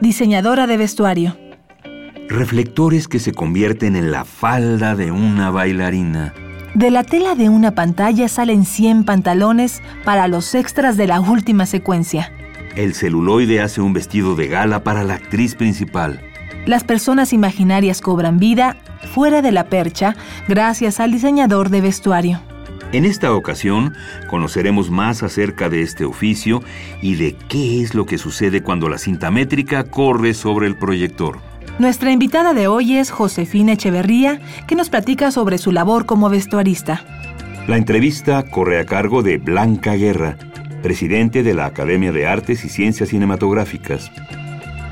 diseñadora de vestuario. Reflectores que se convierten en la falda de una bailarina. De la tela de una pantalla salen 100 pantalones para los extras de la última secuencia. El celuloide hace un vestido de gala para la actriz principal. Las personas imaginarias cobran vida fuera de la percha gracias al diseñador de vestuario. En esta ocasión conoceremos más acerca de este oficio y de qué es lo que sucede cuando la cinta métrica corre sobre el proyector. Nuestra invitada de hoy es Josefina Echeverría, que nos platica sobre su labor como vestuarista. La entrevista corre a cargo de Blanca Guerra, presidente de la Academia de Artes y Ciencias Cinematográficas.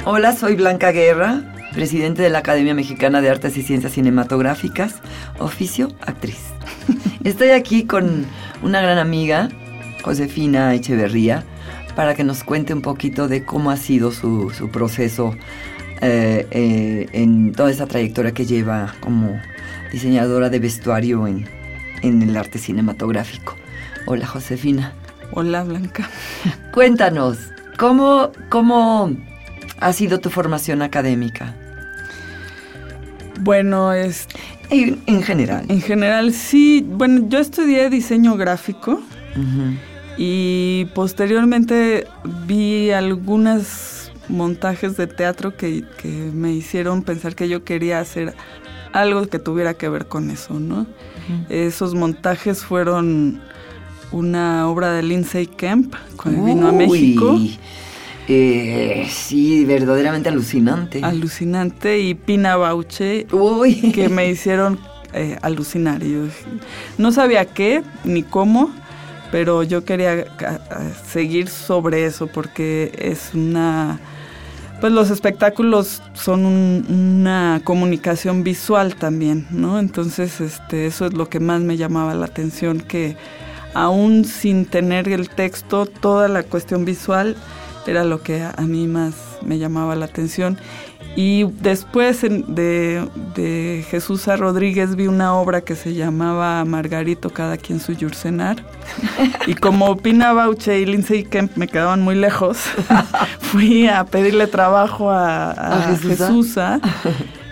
Hola, soy Blanca Guerra, presidente de la Academia Mexicana de Artes y Ciencias Cinematográficas, oficio actriz. Estoy aquí con una gran amiga, Josefina Echeverría, para que nos cuente un poquito de cómo ha sido su, proceso eh, eh, en toda esa trayectoria que lleva como diseñadora de vestuario en, en el arte cinematográfico. Hola, Josefina. Hola, Blanca. Cuéntanos, ¿cómo, cómo ha sido tu formación académica? Bueno, es... En, general. En general, sí. Bueno, yo estudié diseño gráfico y posteriormente vi algunos montajes de teatro que, me hicieron pensar que yo quería hacer algo que tuviera que ver con eso, ¿no? Esos montajes fueron una obra de Lindsay Kemp cuando vino a México. Eh, sí, verdaderamente alucinante. Alucinante y Pina Bauche, que me hicieron eh, alucinar. Yo no sabía qué ni cómo, pero yo quería seguir sobre eso porque es una... Pues los espectáculos son una comunicación visual también, ¿no? Entonces, este, eso es lo que más me llamaba la atención, que aún sin tener el texto, toda la cuestión visual era lo que a, mí más me llamaba la atención. Y después de, de, Jesús A. Rodríguez vi una obra que se llamaba Margarito, cada quien su Yurcenar. Y como Pina Bauche y Lindsay Kemp me quedaban muy lejos, fui a pedirle trabajo a, a, Jesús.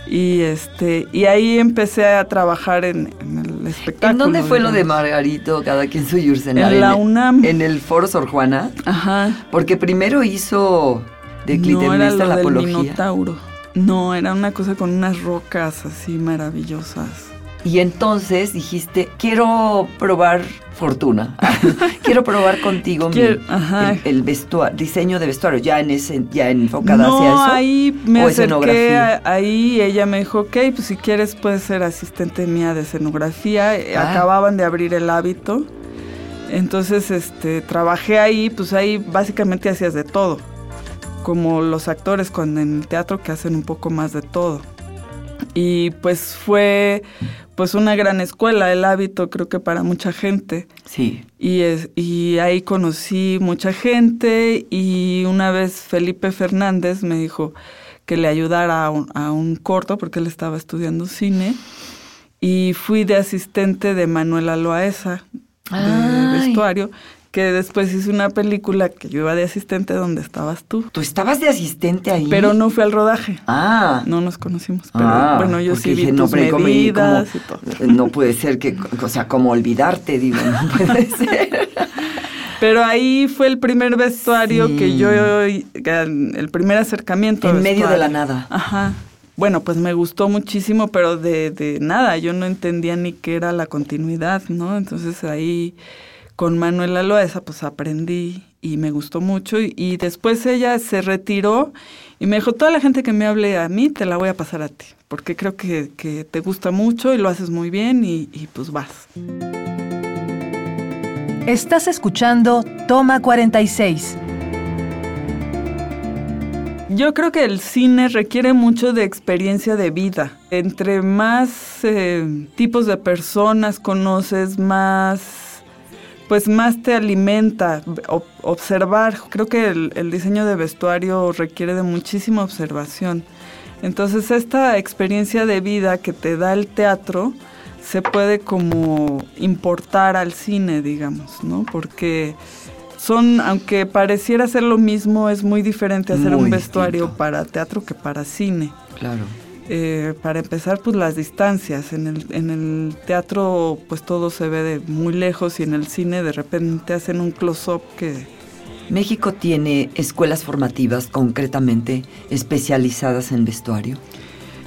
Y este y ahí empecé a trabajar en, el espectáculo. ¿En dónde fue lo de Margarito, cada quien su Yurcenar? En la UNAM. En el Foro Sor Juana. Ajá. Porque primero hizo de no era la del Minotauro. No, era una cosa con unas rocas así maravillosas. Y entonces dijiste, quiero probar fortuna. quiero probar contigo el, vestuario, diseño de vestuario, ya en ese, ya enfocada hacia eso. ahí me acerqué, ahí ella me dijo, ok, pues si quieres puedes ser asistente mía de escenografía. Ah. Acababan de abrir el hábito. Entonces, este, trabajé ahí, pues ahí básicamente hacías de todo. Como los actores cuando en el teatro que hacen un poco más de todo. Y pues fue pues una gran escuela, el hábito creo que para mucha gente. Sí. Y, es, y ahí conocí mucha gente y una vez Felipe Fernández me dijo que le ayudara a un, a un corto porque él estaba estudiando cine y fui de asistente de Manuela Loaesa de vestuario que después hice una película que yo iba de asistente donde estabas tú. ¿Tú estabas de asistente ahí? Pero no fui al rodaje. Ah. No nos conocimos, pero ah, bueno, yo sí vi tus no, medidas y todo. No puede ser que, o sea, como olvidarte, digo, no puede ser. Pero ahí fue el primer vestuario que yo, el primer acercamiento. En medio de la nada. Ajá. bueno, pues me gustó muchísimo, pero de, de nada, yo no entendía ni qué era la continuidad, ¿no? Entonces ahí con Manuela Loesa pues aprendí y me gustó mucho y, después ella se retiró y me dijo, toda la gente que me hable a mí te la voy a pasar a ti, porque creo que, te gusta mucho y lo haces muy bien y, y pues vas. Estás escuchando Toma 46 yo creo que el cine requiere mucho de experiencia de vida. Entre más eh, tipos de personas conoces, más pues más te alimenta observar. Creo que el, el, diseño de vestuario requiere de muchísima observación. Entonces esta experiencia de vida que te da el teatro se puede como importar al cine, digamos, ¿no? Porque son, aunque pareciera ser lo mismo, es muy diferente hacer un vestuario para teatro que para cine. Claro. Eh, para empezar, pues las distancias. En el, en el teatro, pues todo se ve de muy lejos y en el cine de repente hacen un close-up que... ¿México tiene escuelas formativas concretamente especializadas en vestuario?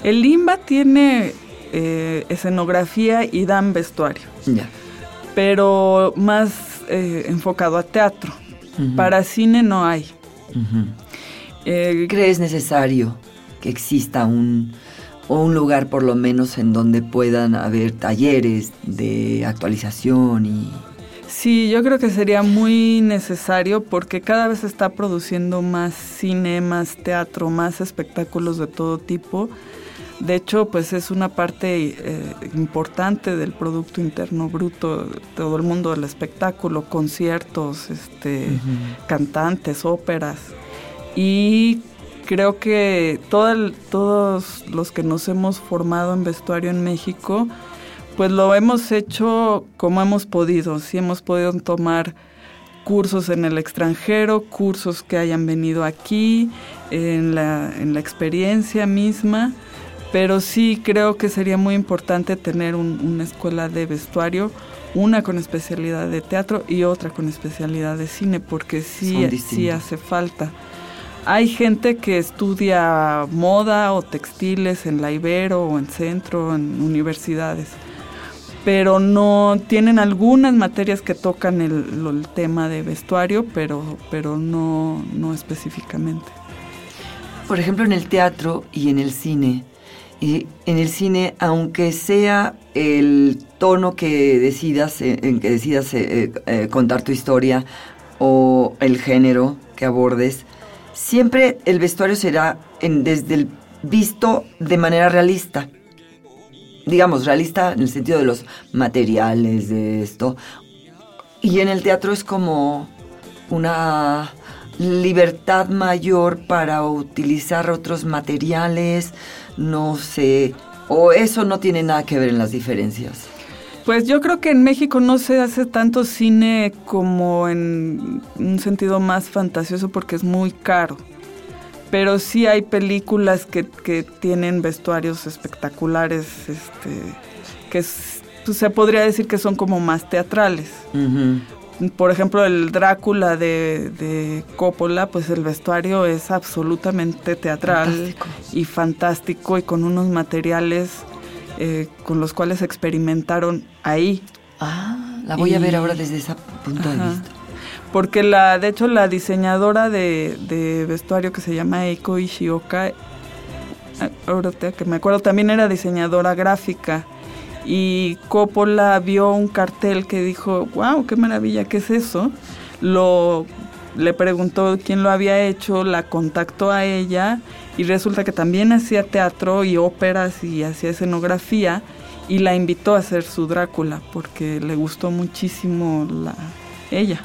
El IMBA tiene eh, escenografía y dan vestuario. Ya. Pero más eh, enfocado a teatro. Para cine no hay. Eh, ¿Crees necesario que exista un, un lugar por lo menos en donde puedan haber talleres de actualización y... Sí, yo creo que sería muy necesario porque cada vez se está produciendo más cine, más teatro, más espectáculos de todo tipo de hecho, pues es una parte eh, importante del Producto Interno Bruto, todo el mundo del espectáculo, conciertos, este, cantantes, óperas. Y creo que todos los que nos hemos formado en vestuario en México, pues lo hemos hecho como hemos podido. Sí hemos podido tomar cursos en el extranjero, cursos que hayan venido aquí, en la, en la experiencia misma pero sí creo que sería muy importante tener una escuela de vestuario, una con especialidad de teatro y otra con especialidad de cine, porque sí, sí hace falta. Hay gente que estudia moda o textiles en la Ibero o en Centro, en universidades, pero no tienen algunas materias que tocan el, tema de vestuario, pero, pero no, no específicamente. Por ejemplo, en el teatro y en el cine, y en el cine, aunque sea el tono que decidas, eh, en que decidas eh, eh, contar tu historia o el género que abordes, siempre el vestuario será en, desde el visto de manera realista. Digamos, realista en el sentido de los materiales de esto. Y en el teatro es como una libertad mayor para utilizar otros materiales, no sé, o eso no tiene nada que ver en las diferencias. Pues yo creo que en México no se hace tanto cine como en un sentido más fantasioso porque es muy caro. Pero sí hay películas que, tienen vestuarios espectaculares, este, que pues, se podría decir que son como más teatrales. Por ejemplo, el Drácula de, Coppola, pues el vestuario es absolutamente teatral y fantástico y con unos materiales eh, con los cuales experimentaron ahí. Ah, la voy a ver ahora desde ese punto de vista. Porque la, de hecho, la diseñadora de, vestuario que se llama Eiko Ishioka, ahora que me acuerdo, también era diseñadora gráfica y Coppola vio un cartel que dijo, wow, qué maravilla, ¿qué es eso? Lo, le preguntó quién lo había hecho, la contactó a ella y resulta que también hacía teatro y óperas y hacía escenografía y la invitó a hacer su Drácula porque le gustó muchísimo la, ella.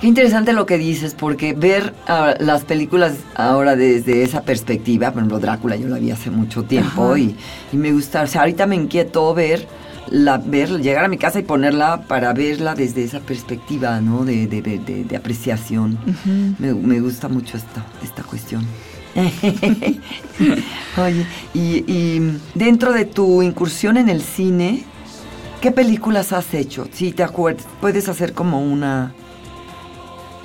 Qué interesante lo que dices, porque ver las películas ahora desde esa perspectiva, por ejemplo, Drácula yo la vi hace mucho tiempo y, me gusta, o sea, ahorita me inquietó ver, la, ver, llegar a mi casa y ponerla para verla desde esa perspectiva, ¿no? De, de, apreciación. me, gusta mucho esta, esta cuestión. Oye, y, y dentro de tu incursión en el cine, ¿qué películas has hecho? Si te acuerdas, puedes hacer como una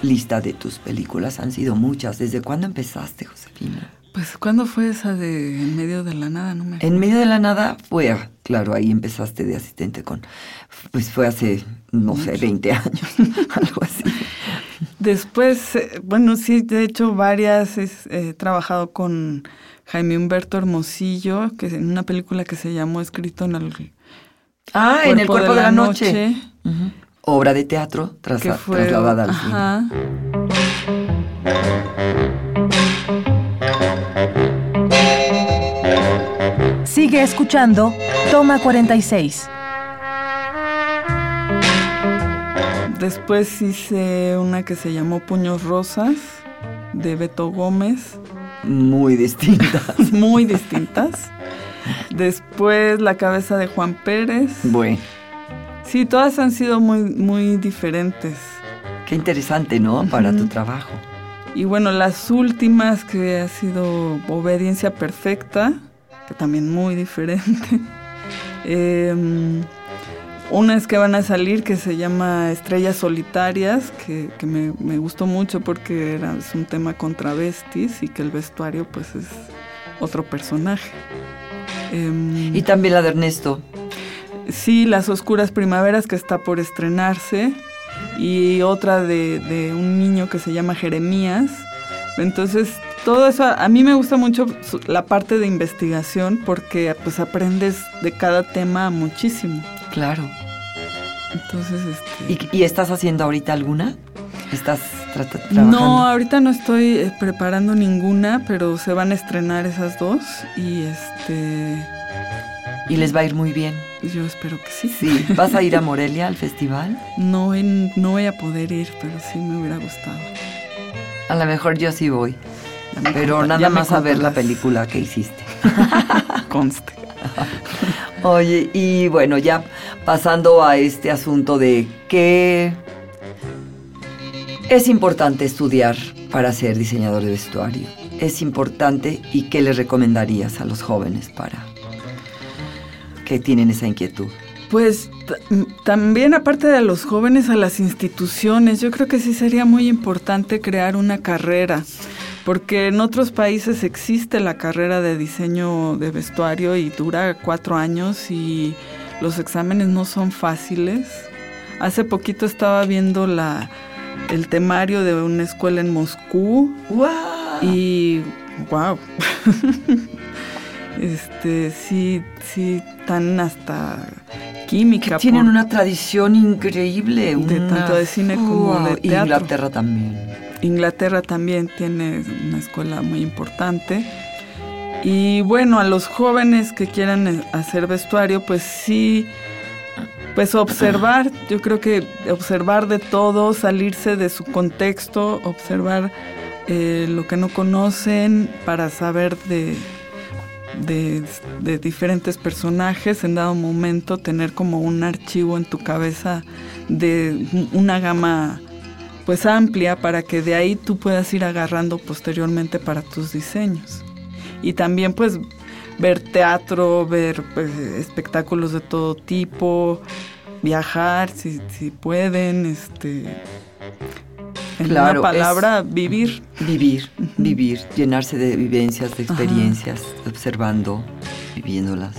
lista de tus películas han sido muchas. ¿Desde cuándo empezaste, Josefina? Pues, ¿cuándo fue esa de En medio de la nada? No me En medio de la nada fue, claro, ahí empezaste de asistente con, pues fue hace, no sé, 20 años, algo así. Después, eh, bueno, sí, de hecho, varias he eh, trabajado con Jaime Humberto Hermosillo, que en una película que se llamó Escrito en el Ah, en el cuerpo de la, noche. Obra de teatro trasladada al ajá. Sigue escuchando Toma 46. Después hice una que se llamó Puños Rosas de Beto Gómez. Muy distintas. Muy distintas. Después La cabeza de Juan Pérez. Bueno. Sí, todas han sido muy, muy diferentes. Qué interesante, ¿no? Para tu trabajo. Y bueno, las últimas que ha sido Obediencia Perfecta, que también muy diferente. Em, unas que van a salir que se llama Estrellas Solitarias, que, me, me, gustó mucho porque era, es un tema con travestis y que el vestuario pues es otro personaje. Em, y también la de Ernesto. Sí, Las Oscuras Primaveras que está por estrenarse y otra de, un niño que se llama Jeremías. Entonces, todo eso, a mí me gusta mucho la parte de investigación porque pues aprendes de cada tema muchísimo. Claro. Entonces, este... ¿Y, estás haciendo ahorita alguna? ¿Estás trabajando? No, ahorita no estoy eh, preparando ninguna, pero se van a estrenar esas dos y este... Y les va a ir muy bien. Yo espero que sí. Sí, ¿vas a ir a Morelia al festival? No, no voy a poder ir, pero sí me hubiera gustado. A lo mejor yo sí voy. Pero nada más a ver la película que hiciste. Conste. Oye, y bueno, ya pasando a este asunto de qué es importante estudiar para ser diseñador de vestuario. Es importante y qué le recomendarías a los jóvenes para que tienen esa inquietud? Pues también aparte de los jóvenes, a las instituciones, yo creo que sí sería muy importante crear una carrera, porque en otros países existe la carrera de diseño de vestuario y dura cuatro años y los exámenes no son fáciles. Hace poquito estaba viendo la, el temario de una escuela en Moscú y wow. este sí, sí están hasta química. tienen una tradición increíble. De tanto de cine como de teatro. Inglaterra también. Inglaterra también tiene una escuela muy importante. Y bueno, a los jóvenes que quieran eh, hacer vestuario, pues sí, pues observar, yo creo que observar de todo, salirse de su contexto, observar eh, lo que no conocen para saber de, de, diferentes personajes, en dado momento tener como un archivo en tu cabeza de una gama pues amplia para que de ahí tú puedas ir agarrando posteriormente para tus diseños. Y también pues ver teatro, ver pues, espectáculos de todo tipo, viajar si, si pueden, este en claro, una palabra, vivir. Vivir, vivir, llenarse de vivencias, de experiencias, observando, viviéndolas.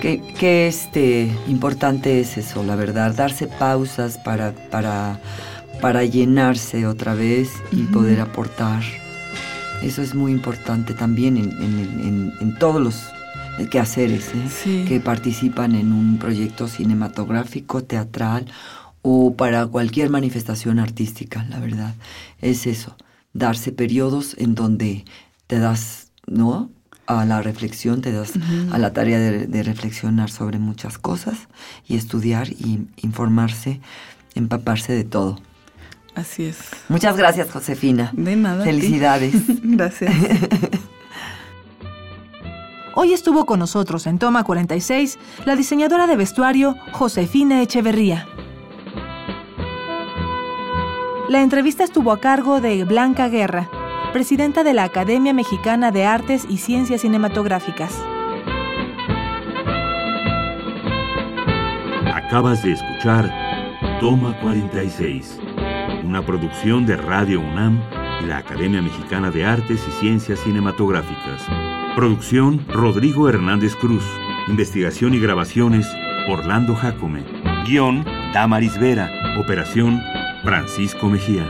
Qué, este, importante es eso, la verdad, darse pausas para, para, para llenarse otra vez y poder aportar. Eso es muy importante también en, todos los quehaceres ¿eh? que participan en un proyecto cinematográfico, teatral o para cualquier manifestación artística, la verdad. Es eso, darse periodos en donde te das, ¿no? A la reflexión, te das a la tarea de, reflexionar sobre muchas cosas y estudiar y informarse, empaparse de todo. Así es. Muchas gracias, Josefina. De nada. Felicidades. gracias. Hoy estuvo con nosotros en Toma 46 la diseñadora de vestuario Josefina Echeverría. La entrevista estuvo a cargo de Blanca Guerra, presidenta de la Academia Mexicana de Artes y Ciencias Cinematográficas. Acabas de escuchar Toma 46, una producción de Radio UNAM y la Academia Mexicana de Artes y Ciencias Cinematográficas. Producción Rodrigo Hernández Cruz. Investigación y grabaciones Orlando Jacome. Guión Damaris Vera. Operación Francisco Mejía.